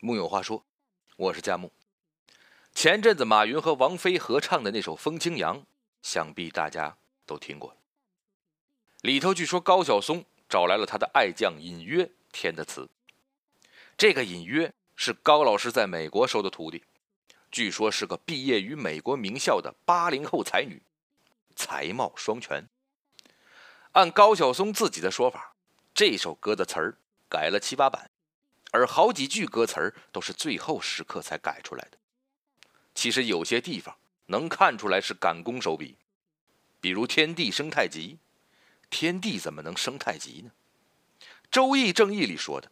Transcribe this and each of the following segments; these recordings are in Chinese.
木有话说，我是佳木。前阵子马云和王菲合唱的那首《风清扬》，想必大家都听过。里头据说高晓松找来了他的爱将尹约填的词。这个尹约是高老师在美国收的徒弟，据说是个毕业于美国名校的八零后才女，才貌双全。按高晓松自己的说法，这首歌的词儿改了七八版，而好几句歌词儿都是最后时刻才改出来的。其实有些地方能看出来是赶工手笔，比如天地生太极，天地怎么能生太极呢？《周易正义》里说的，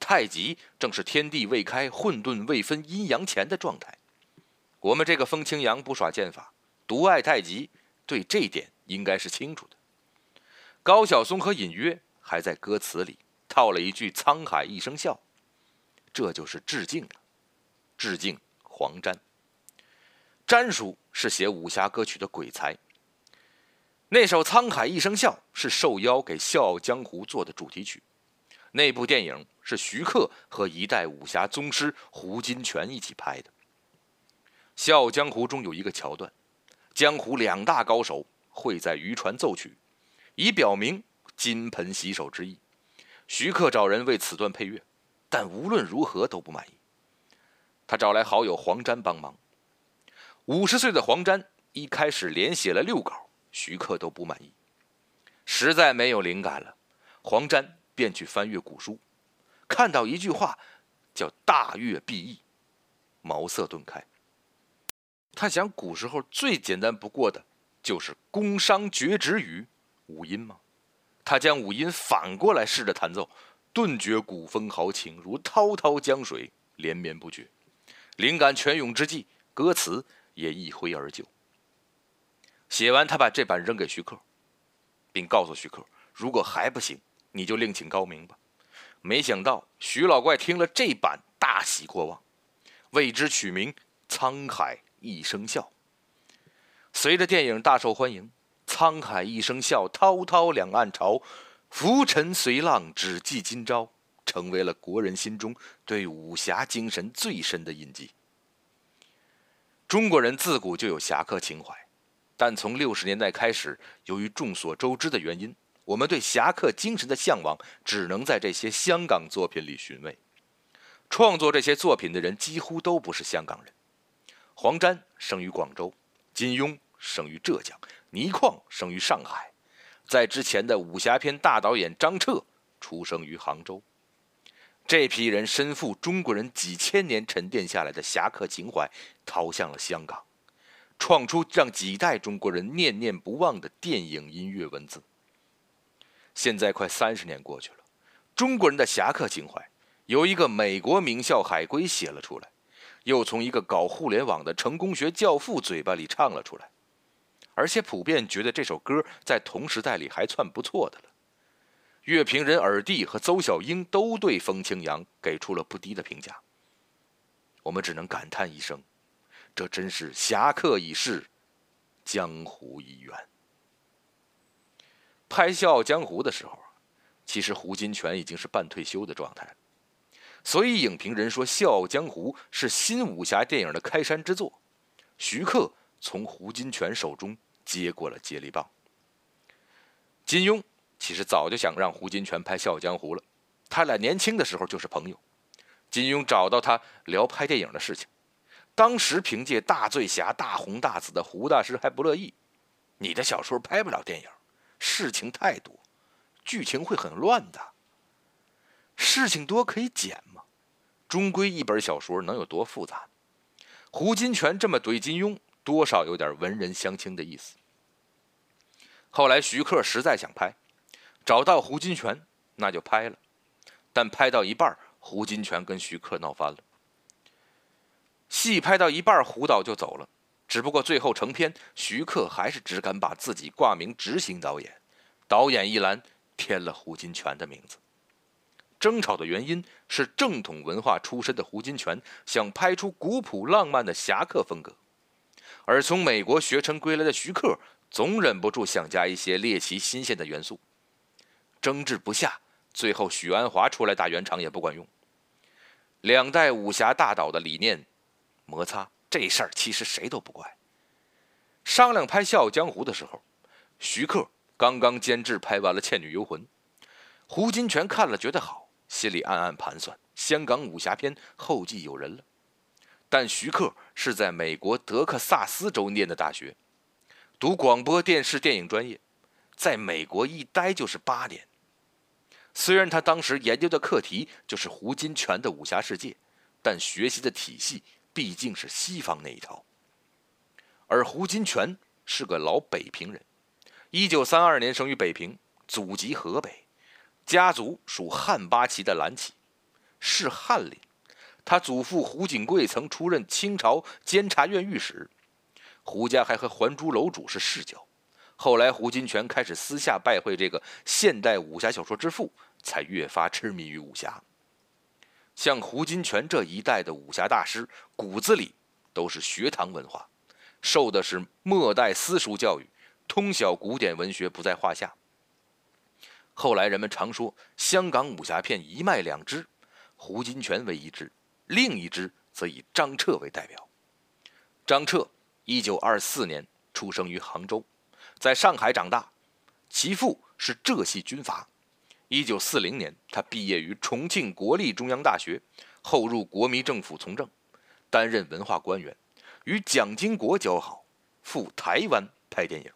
太极正是天地未开、混沌未分、阴阳前的状态。我们这个风清扬不耍剑法，独爱太极，对这点应该是清楚的。高晓松和隐约还在歌词里套了一句“沧海一声笑”，这就是致敬了，致敬黄沾。沾叔是写武侠歌曲的鬼才，那首《沧海一声笑》是受邀给《笑傲江湖》做的主题曲。那部电影是徐克和一代武侠宗师胡金铨一起拍的。《笑傲江湖》中有一个桥段，江湖两大高手会在渔船奏曲。以表明金盆洗手之意，徐克找人为此段配乐，但无论如何都不满意。他找来好友黄沾帮忙。五十岁的黄沾一开始连写了六稿，徐克都不满意，实在没有灵感了，黄沾便去翻阅古书，看到一句话，叫“大乐必易”，茅塞顿开。他想，古时候最简单不过的就是宫商角徵羽。五音吗？他将五音反过来试着弹奏，顿觉古风豪情如滔滔江水连绵不绝。灵感泉涌之际，歌词也一挥而就。写完，他把这版扔给徐克，并告诉徐克：“如果还不行，你就另请高明吧。”没想到徐老怪听了这版，大喜过望，为之取名《沧海一声笑》。随着电影大受欢迎。沧海一声笑，滔滔两岸潮，浮沉随浪，只记今朝，成为了国人心中对武侠精神最深的印记。中国人自古就有侠客情怀，但从六十年代开始，由于众所周知的原因，我们对侠客精神的向往只能在这些香港作品里寻味。创作这些作品的人几乎都不是香港人。黄沾生于广州，金庸生于浙江。倪匡生于上海，在之前的武侠片大导演张彻出生于杭州。这批人身负中国人几千年沉淀下来的侠客情怀，逃向了香港，创出让几代中国人念念不忘的电影、音乐、文字。现在快三十年过去了，中国人的侠客情怀由一个美国名校海归写了出来，又从一个搞互联网的成功学教父嘴巴里唱了出来。而且普遍觉得这首歌在同时代里还算不错的了。乐评人尔弟和邹小英都对《风清扬》给出了不低的评价。我们只能感叹一声：这真是侠客已逝，江湖已远。拍《笑傲江湖》的时候，其实胡金铨已经是半退休的状态了，所以影评人说《笑傲江湖》是新武侠电影的开山之作。徐克从胡金铨手中。接过了接力棒。金庸其实早就想让胡金铨拍《笑傲江湖》了，他俩年轻的时候就是朋友。金庸找到他聊拍电影的事情，当时凭借《大醉侠》大红大紫的胡大师还不乐意：“你的小说拍不了电影，事情太多，剧情会很乱的。事情多可以剪嘛，终归一本小说能有多复杂？”胡金铨这么怼金庸。多少有点文人相轻的意思。后来徐克实在想拍，找到胡金铨，那就拍了。但拍到一半，胡金铨跟徐克闹翻了。戏拍到一半，胡导就走了。只不过最后成片，徐克还是只敢把自己挂名执行导演，导演一栏添了胡金铨的名字。争吵的原因是正统文化出身的胡金铨想拍出古朴浪漫的侠客风格。而从美国学成归来的徐克总忍不住想加一些猎奇新鲜的元素，争执不下，最后许鞍华出来打圆场也不管用。两代武侠大导的理念摩擦，这事儿其实谁都不怪。商量拍《笑傲江湖》的时候，徐克刚刚监制拍完了《倩女幽魂》，胡金铨看了觉得好，心里暗暗盘算：香港武侠片后继有人了。但徐克是在美国德克萨斯州念的大学，读广播电视电影专业，在美国一待就是八年。虽然他当时研究的课题就是胡金铨的武侠世界，但学习的体系毕竟是西方那一套。而胡金铨是个老北平人，一九三二年生于北平，祖籍河北，家族属汉八旗的蓝旗，是翰林。他祖父胡景贵曾出任清朝监察院御史，胡家还和还珠楼主是世交。后来胡金铨开始私下拜会这个现代武侠小说之父，才越发痴迷于武侠。像胡金铨这一代的武侠大师，骨子里都是学堂文化。受的是末代私塾教育，通晓古典文学不在话下。后来人们常说香港武侠片一脉两支，胡金铨为一支，另一支则以张彻为代表。张彻一九二四年出生于杭州，在上海长大，其父是浙系军阀。一九四零年，他毕业于重庆国立中央大学，后入国民政府从政，担任文化官员。与蒋经国交好，赴台湾拍电影。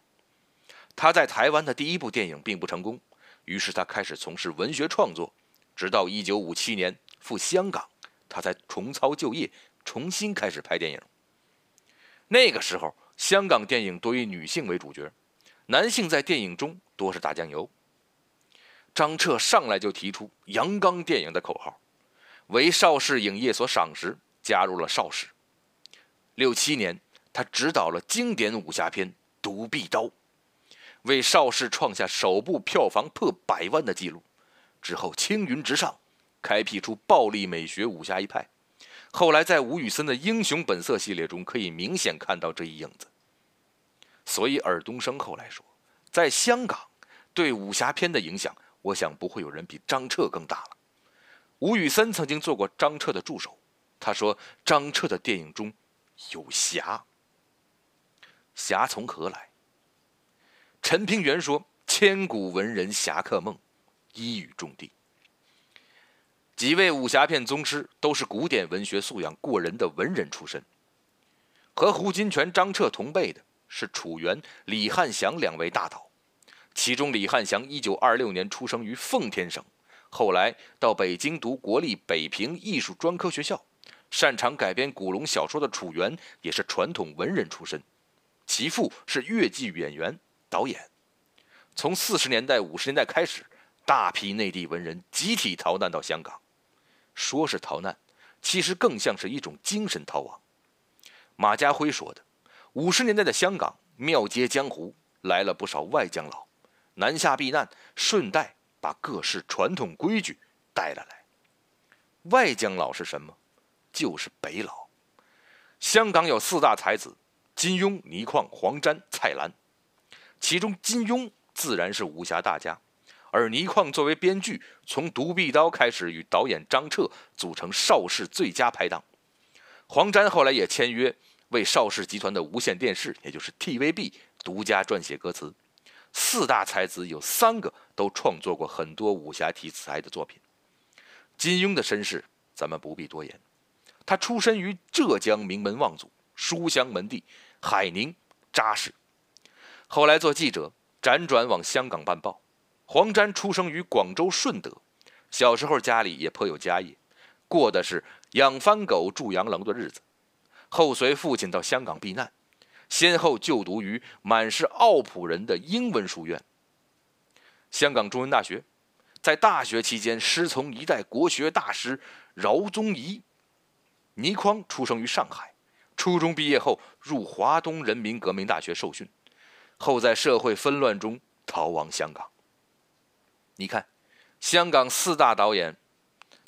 他在台湾的第一部电影并不成功，于是他开始从事文学创作。直到1957年赴香港，他才重操旧业，重新开始拍电影。那个时候，香港电影多以女性为主角，男性在电影中多是打酱油。张彻上来就提出“阳刚电影”的口号，为邵氏影业所赏识，加入了邵氏。六七年，他执导了经典武侠片《独臂刀》，为邵氏创下首部票房破百万的记录。之后青云直上，开辟出暴力美学武侠一派。后来在吴宇森的《英雄本色》系列中，可以明显看到这一影子。所以尔冬升后来说，在香港对武侠片的影响，我想不会有人比张彻更大了。吴宇森曾经做过张彻的助手，他说张彻的电影中。有侠，侠从何来？陈平原说：“千古文人侠客梦，一语中的。”几位武侠片宗师都是古典文学素养过人的文人出身。和胡金铨、张彻同辈的是楚原、李汉祥两位大导。其中，李汉祥一九二六年出生于奉天省，后来到北京读国立北平艺术专科学校。擅长改编古龙小说的楚原也是传统文人出身，其父是越剧演员、导演。从四十年代、五十年代开始，大批内地文人集体逃难到香港。说是逃难，其实更像是一种精神逃亡。马家辉说的：“五十年代的香港，庙街江湖来了不少外江佬，南下避难，顺带把各式传统规矩带了来。外江佬是什么？”就是北佬。香港有四大才子：金庸、倪匡、黄沾、蔡澜。其中金庸自然是武侠大家，而倪匡作为编剧，从《独臂刀》开始与导演张彻组成邵氏最佳拍档。黄沾后来也签约为邵氏集团的无线电视，也就是 TVB 独家撰写歌词。四大才子有三个都创作过很多武侠题材的作品。金庸的身世，咱们不必多言。他出身于浙江名门望族，书香门第，海宁扎实。后来做记者，辗转往香港办报。黄沾出生于广州顺德，小时候家里也颇有家业，过的是养番狗、住洋楼的日子。后随父亲到香港避难，先后就读于满是奥普人的英文书院——香港中文大学。在大学期间，师从一代国学大师饶宗颐。倪匡出生于上海，初中毕业后入华东人民革命大学受训，后在社会纷乱中逃亡香港。你看，香港四大导演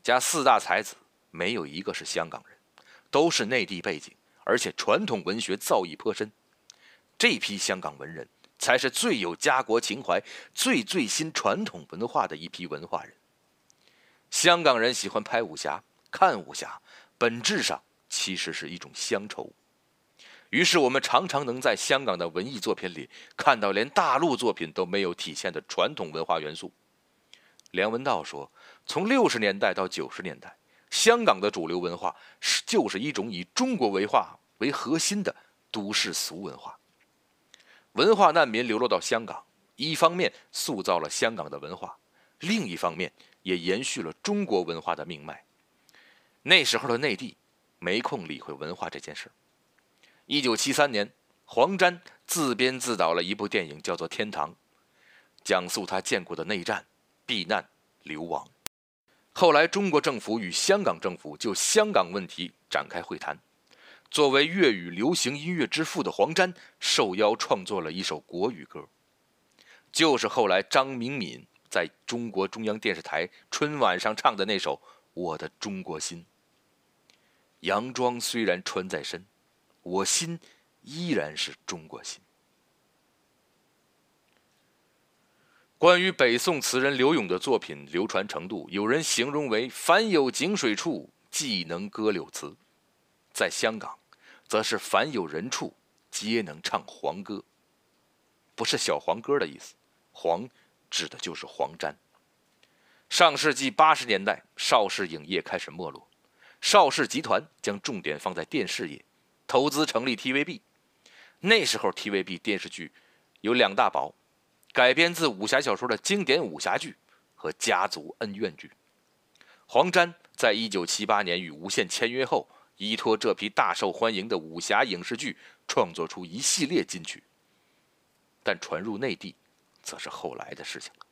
加四大才子，没有一个是香港人，都是内地背景，而且传统文学造诣颇深。这批香港文人才是最有家国情怀、最最新传统文化的一批文化人。香港人喜欢拍武侠。看武侠，本质上其实是一种乡愁。于是我们常常能在香港的文艺作品里看到连大陆作品都没有体现的传统文化元素。梁文道说：“从六十年代到九十年代，香港的主流文化是就是一种以中国文化为核心的都市俗文化。文化难民流落到香港，一方面塑造了香港的文化，另一方面也延续了中国文化的命脉。那时候的内地没空理会文化这件事。一九七三年，黄沾自编自导了一部电影，叫做《天堂》，讲述他见过的内战。”避难流亡。后来，中国政府与香港政府就香港问题展开会谈。作为粤语流行音乐之父的黄沾，受邀创作了一首国语歌，就是后来张明敏在中国中央电视台春晚上唱的那首《我的中国心》。洋装虽然穿在身，我心依然是中国心。关于北宋词人刘永的作品流传程度，有人形容为“凡有井水处，即能歌柳词”。在香港，则是“凡有人处，皆能唱黄歌”。不是小黄歌的意思，“黄”指的就是黄沾。上世纪八十年代，邵氏影业开始没落，邵氏集团将重点放在电视业，投资成立 TVB。那时候，TVB 电视剧有两大宝。改编自武侠小说的经典武侠剧和家族恩怨剧，黄沾在一九七八年与无线签约后，依托这批大受欢迎的武侠影视剧，创作出一系列金曲。但传入内地，则是后来的事情了。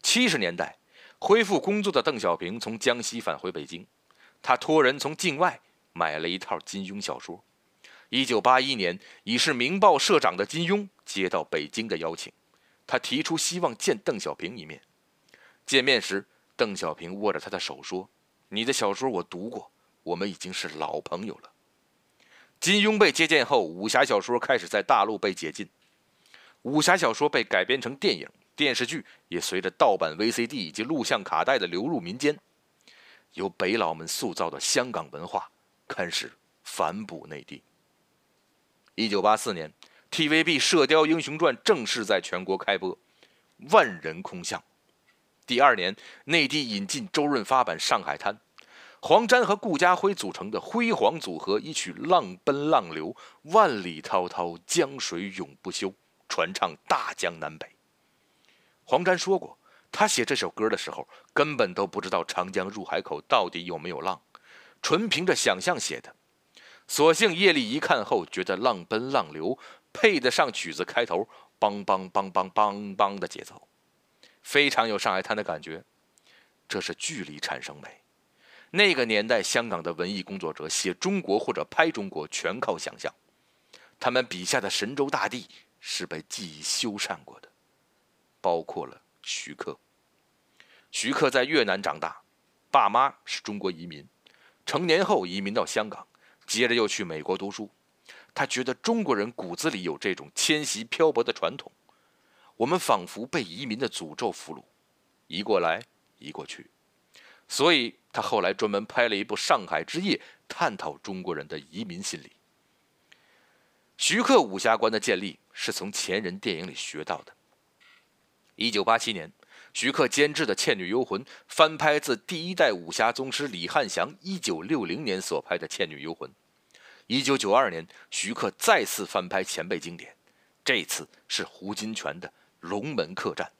七十年代，恢复工作的邓小平从江西返回北京，他托人从境外买了一套金庸小说。一九八一年，已是《明报》社长的金庸接到北京的邀请。他提出希望见邓小平一面。见面时，邓小平握着他的手说：“你的小说我读过，我们已经是老朋友了。”金庸被接见后，武侠小说开始在大陆被解禁，武侠小说被改编成电影、电视剧，也随着盗版 VCD 以及录像卡带的流入民间，由北佬们塑造的香港文化开始反哺内地。一九八四年。TVB《射雕英雄传》正式在全国开播，万人空巷。第二年，内地引进周润发版《上海滩》，黄沾和顾嘉辉组成的辉煌组合一曲《浪奔浪流》，万里滔滔江水永不休，传唱大江南北。黄沾说过，他写这首歌的时候，根本都不知道长江入海口到底有没有浪，纯凭着想象写的。所幸夜里一看后，觉得《浪奔浪流》。配得上曲子开头“梆梆梆梆梆梆”的节奏，非常有上海滩的感觉。这是距离产生美。那个年代，香港的文艺工作者写中国或者拍中国，全靠想象。他们笔下的神州大地是被记忆修缮过的，包括了徐克。徐克在越南长大，爸妈是中国移民，成年后移民到香港，接着又去美国读书。他觉得中国人骨子里有这种迁徙漂泊的传统，我们仿佛被移民的诅咒俘虏，移过来，移过去。所以他后来专门拍了一部《上海之夜》，探讨中国人的移民心理。徐克武侠观的建立是从前人电影里学到的。一九八七年，徐克监制的《倩女幽魂》翻拍自第一代武侠宗师李汉祥一九六零年所拍的《倩女幽魂》。一九九二年，徐克再次翻拍前辈经典，这次是胡金铨的《龙门客栈》。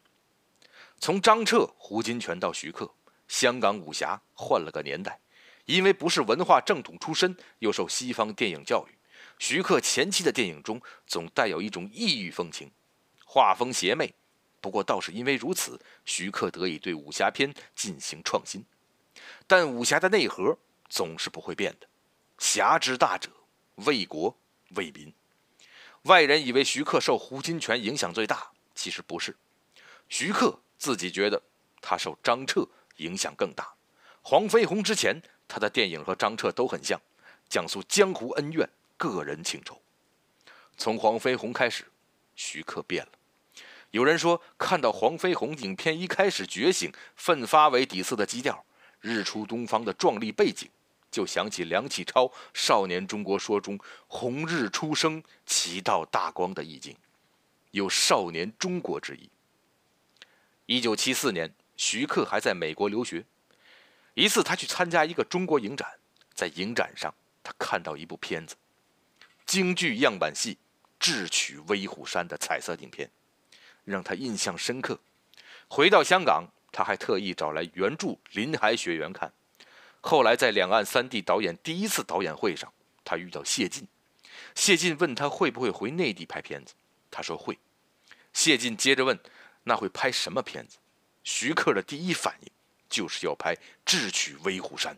从张彻、胡金铨到徐克，香港武侠换了个年代。因为不是文化正统出身，又受西方电影教育，徐克前期的电影中总带有一种异域风情，画风邪魅。不过倒是因为如此，徐克得以对武侠片进行创新。但武侠的内核总是不会变的，侠之大者。为国为民，外人以为徐克受胡金铨影响最大，其实不是。徐克自己觉得他受张彻影响更大。黄飞鸿之前，他的电影和张彻都很像，讲述江湖恩怨、个人情仇。从黄飞鸿开始，徐克变了。有人说，看到黄飞鸿影片一开始觉醒、奋发为底色的基调，日出东方的壮丽背景，就想起梁启超《少年中国说》中“红日初升，其道大光”的意境，有少年中国之意。一九七四年，徐克还在美国留学，一次他去参加一个中国影展，在影展上他看到一部片子，京剧样板戏《智取威虎山》的彩色影片，让他印象深刻。回到香港。他还特意找来原著林海雪原看。后来在两岸三地导演第一次导演会上，他遇到谢晋。谢晋问他会不会回内地拍片子，他说会。谢晋接着问：“那会拍什么片子？”徐克的第一反应就是要拍《智取威虎山》。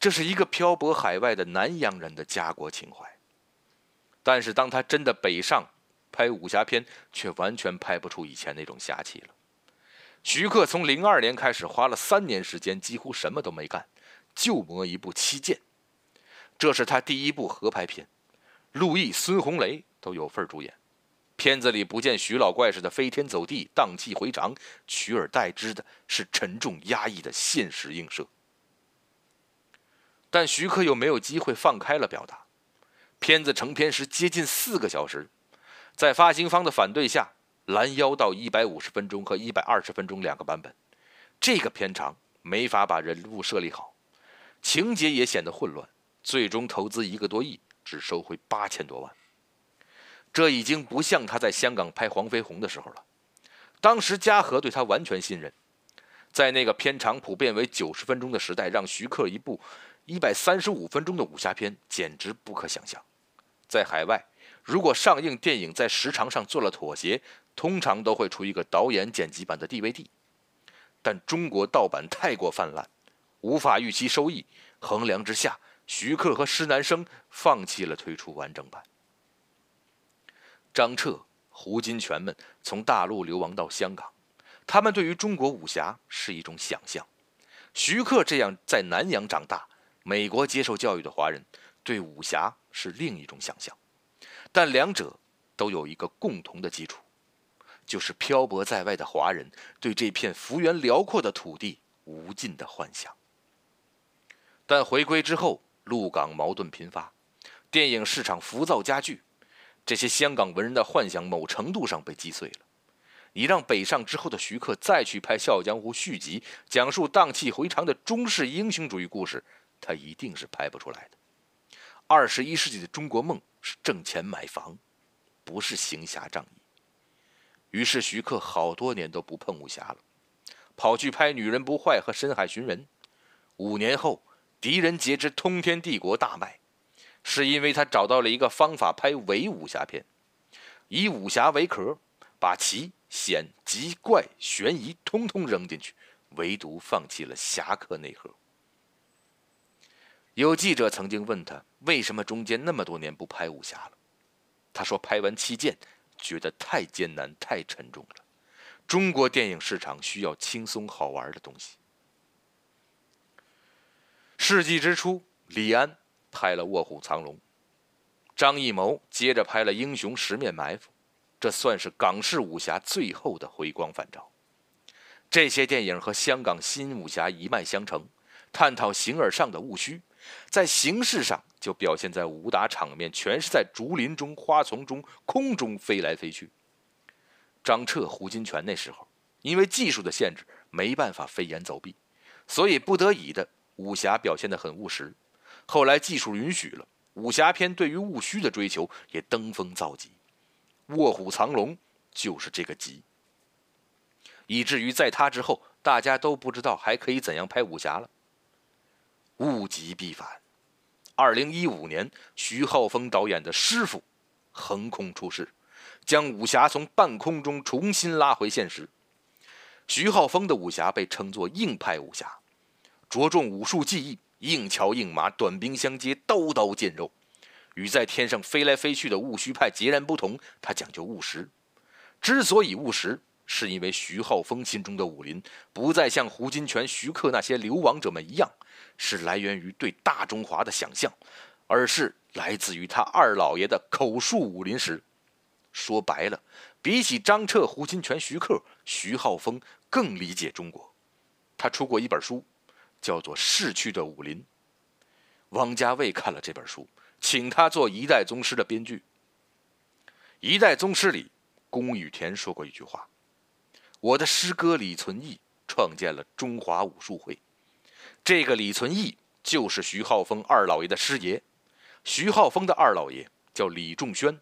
这是一个漂泊海外的南洋人的家国情怀。但是当他真的北上拍武侠片，却完全拍不出以前那种侠气了。徐克从零二年开始，花了三年时间，几乎什么都没干，就磨一部《七剑》，这是他第一部合拍片，陆毅、孙红雷都有份主演。片子里不见徐老怪似的飞天走地、荡气回肠，取而代之的是沉重压抑的现实映射。但徐克又没有机会放开了表达，片子成片时接近四个小时，在发行方的反对下。拦腰到一百五十分钟和一百二十分钟两个版本，这个片长没法把人物设立好，情节也显得混乱。最终投资一个多亿，只收回八千多万。这已经不像他在香港拍《黄飞鸿》的时候了。当时嘉禾对他完全信任，在那个片长普遍为九十分钟的时代，让徐克一部一百三十五分钟的武侠片简直不可想象。在海外，如果上映电影在时长上做了妥协，通常都会出一个导演剪辑版的 DVD，但中国盗版太过泛滥，无法预期收益。衡量之下，徐克和施南生放弃了推出完整版。张彻、胡金铨们从大陆流亡到香港，他们对于中国武侠是一种想象。徐克这样在南洋长大、美国接受教育的华人，对武侠是另一种想象。但两者都有一个共同的基础。就是漂泊在外的华人对这片幅员辽阔的土地无尽的幻想。但回归之后，陆港矛盾频发，电影市场浮躁加剧，这些香港文人的幻想某程度上被击碎了。你让北上之后的徐克再去拍《笑傲江湖》续集，讲述荡气回肠的中式英雄主义故事，他一定是拍不出来的。二十一世纪的中国梦是挣钱买房，不是行侠仗义。于是徐克好多年都不碰武侠了，跑去拍《女人不坏》和《深海寻人》。五年后，《狄仁杰之通天帝国》大卖，是因为他找到了一个方法拍伪武侠片，以武侠为壳，把奇、险、急、怪、悬疑通通扔进去，唯独放弃了侠客内核。有记者曾经问他，为什么中间那么多年不拍武侠了？他说：“拍完《七剑》。”觉得太艰难、太沉重了。中国电影市场需要轻松好玩的东西。世纪之初，李安拍了《卧虎藏龙》，张艺谋接着拍了《英雄十面埋伏》，这算是港式武侠最后的回光返照。这些电影和香港新武侠一脉相承，探讨形而上的务虚。在形式上，就表现在武打场面全是在竹林中、花丛中、空中飞来飞去。张彻、胡金铨那时候因为技术的限制，没办法飞檐走壁，所以不得已的武侠表现得很务实。后来技术允许了，武侠片对于务虚的追求也登峰造极，《卧虎藏龙》就是这个极。以至于在他之后，大家都不知道还可以怎样拍武侠了。物极必反。二零一五年，徐浩峰导演的《师傅》横空出世，将武侠从半空中重新拉回现实。徐浩峰的武侠被称作硬派武侠，着重武术技艺，硬桥硬马，短兵相接，刀刀见肉。与在天上飞来飞去的务虚派截然不同，他讲究务实。之所以务实，是因为徐浩峰心中的武林不再像胡金铨、徐克那些流亡者们一样。是来源于对大中华的想象，而是来自于他二老爷的口述武林史。说白了，比起张彻、胡金铨、徐克，徐浩峰更理解中国。他出过一本书，叫做《逝去的武林》。王家卫看了这本书，请他做《一代宗师》的编剧。《一代宗师》里，宫羽田说过一句话：“我的师哥李存义创建了中华武术会。”这个李存义就是徐浩峰二老爷的师爷。徐浩峰的二老爷叫李仲轩，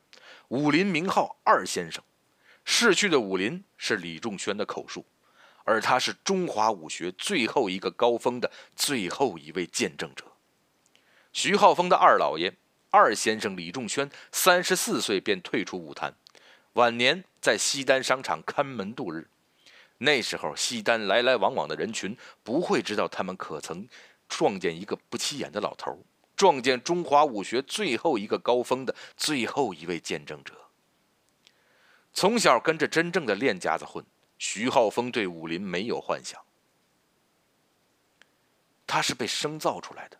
武林名号二先生。逝去的武林是李仲轩的口述，而他是中华武学最后一个高峰的最后一位见证者。徐浩峰的二老爷二先生李仲轩三十四岁便退出武坛，晚年在西单商场看门度日。那时候，西单来来往往的人群不会知道他们可曾撞见一个不起眼的老头，撞见中华武学最后一个高峰的最后一位见证者。从小跟着真正的练家子混，徐浩峰对武林没有幻想，他是被生造出来的，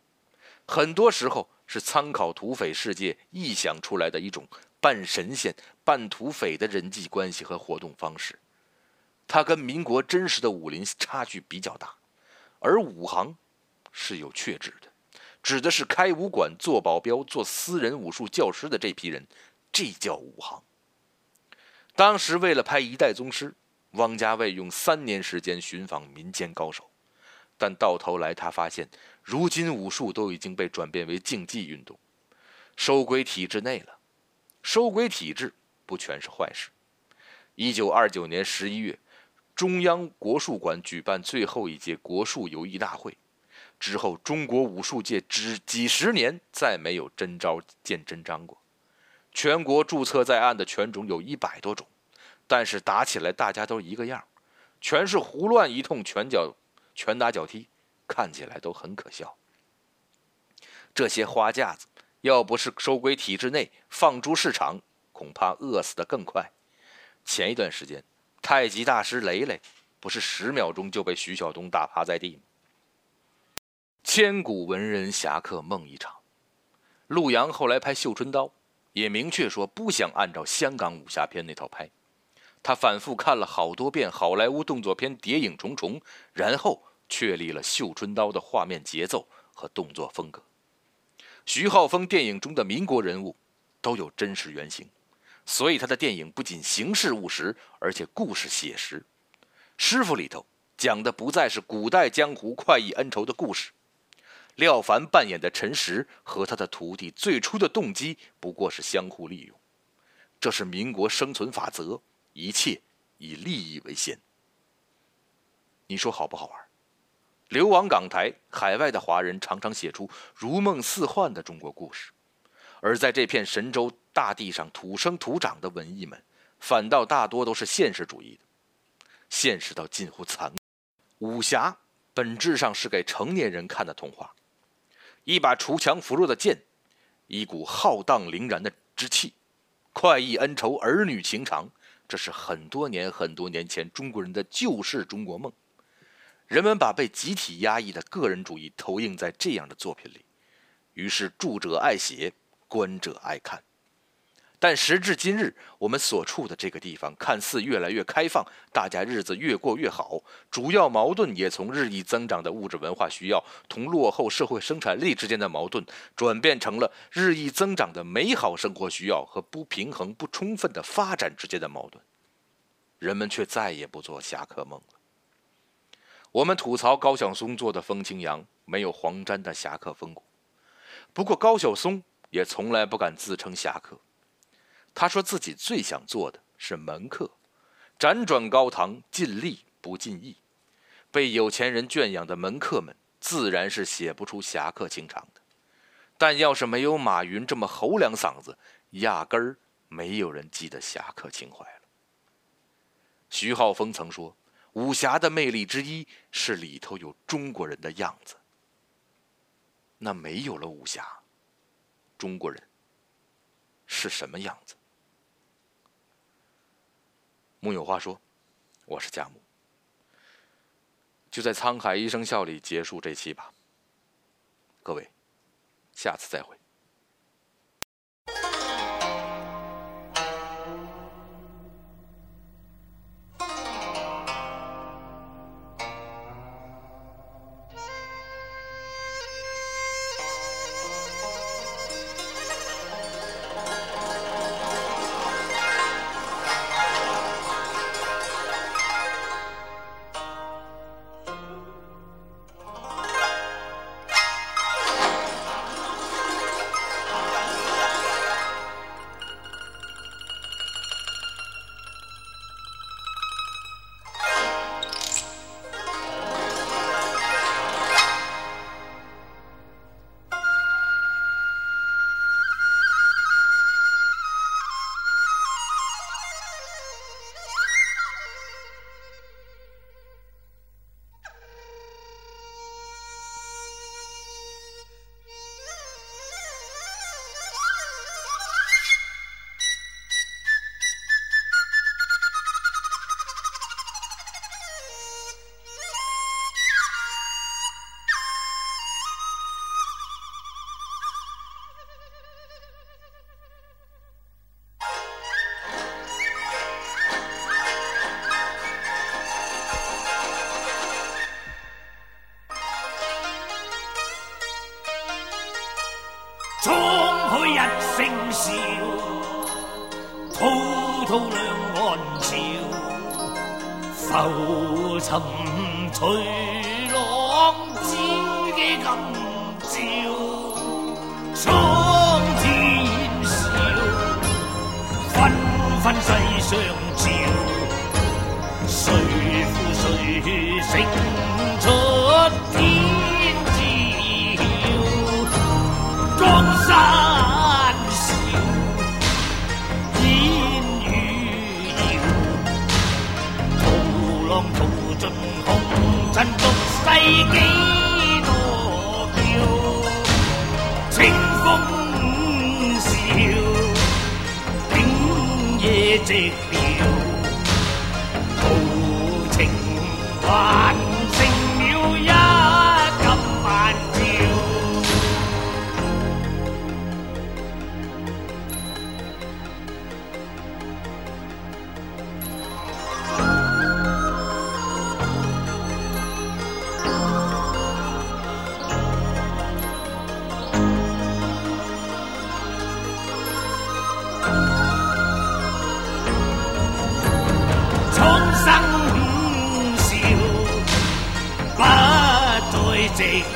很多时候是参考土匪世界臆想出来的一种半神仙半土匪的人际关系和活动方式。他跟民国真实的武林差距比较大，而武行是有确指的，指的是开武馆、做保镖、做私人武术教师的这批人，这叫武行。当时为了拍《一代宗师》，汪家卫用三年时间寻访民间高手，但到头来他发现，如今武术都已经被转变为竞技运动，收归体制内了。收归体制不全是坏事。一九二九年十一月。中央国术馆举办最后一届国术游艺大会之后，中国武术界只几十年再没有真招见真章过。全国注册在案的拳种有一百多种，但是打起来大家都一个样，全是胡乱一通拳脚、拳打脚踢，看起来都很可笑。这些花架子要不是收归体制内，放诸市场，恐怕饿死的更快。前一段时间。太极大师雷雷，不是十秒钟就被徐晓东打趴在地吗？千古文人侠客梦一场。陆阳后来拍《绣春刀》，也明确说不想按照香港武侠片那套拍。他反复看了好多遍好莱坞动作片《谍影重重》，然后确立了《绣春刀》的画面节奏和动作风格。徐浩峰电影中的民国人物，都有真实原型。所以他的电影不仅形式务实，而且故事写实。师傅里头讲的不再是古代江湖快意恩仇的故事，廖凡扮演的陈实和他的徒弟最初的动机不过是相互利用，这是民国生存法则，一切以利益为先。你说好不好玩？流亡港台，海外的华人常常写出如梦似幻的中国故事。而在这片神州大地上土生土长的文艺们，反倒大多都是现实主义的，现实到近乎残酷。武侠本质上是给成年人看的童话，一把锄强扶弱的剑，一股浩荡凛然的之气，快意恩仇，儿女情长，这是很多年很多年前中国人的旧式中国梦。人们把被集体压抑的个人主义投影在这样的作品里，于是著者爱写。观者爱看，但时至今日，我们所处的这个地方看似越来越开放，大家日子越过越好，主要矛盾也从日益增长的物质文化需要同落后社会生产力之间的矛盾，转变成了日益增长的美好生活需要和不平衡不充分的发展之间的矛盾。人们却再也不做侠客梦了。我们吐槽高晓松做的风清扬没有黄沾的侠客风骨，不过高晓松。也从来不敢自称侠客，他说自己最想做的是门客，辗转高堂，尽力不尽意。被有钱人圈养的门客们，自然是写不出侠客情长的。但要是没有马云这么吼两嗓子，压根儿没有人记得侠客情怀了。徐浩峰曾说，武侠的魅力之一是里头有中国人的样子。那没有了武侠。中国人是什么样子？木有话说，我是贾母，就在沧海一声笑里结束这期吧。各位，下次再会。冲去一声笑，滔滔两岸潮，浮沉随浪子嘅今朝，苍天笑，纷纷世上潮，谁负谁胜出天尘俗世几多娇，清风笑，静夜寂寥，豪情还。Hey!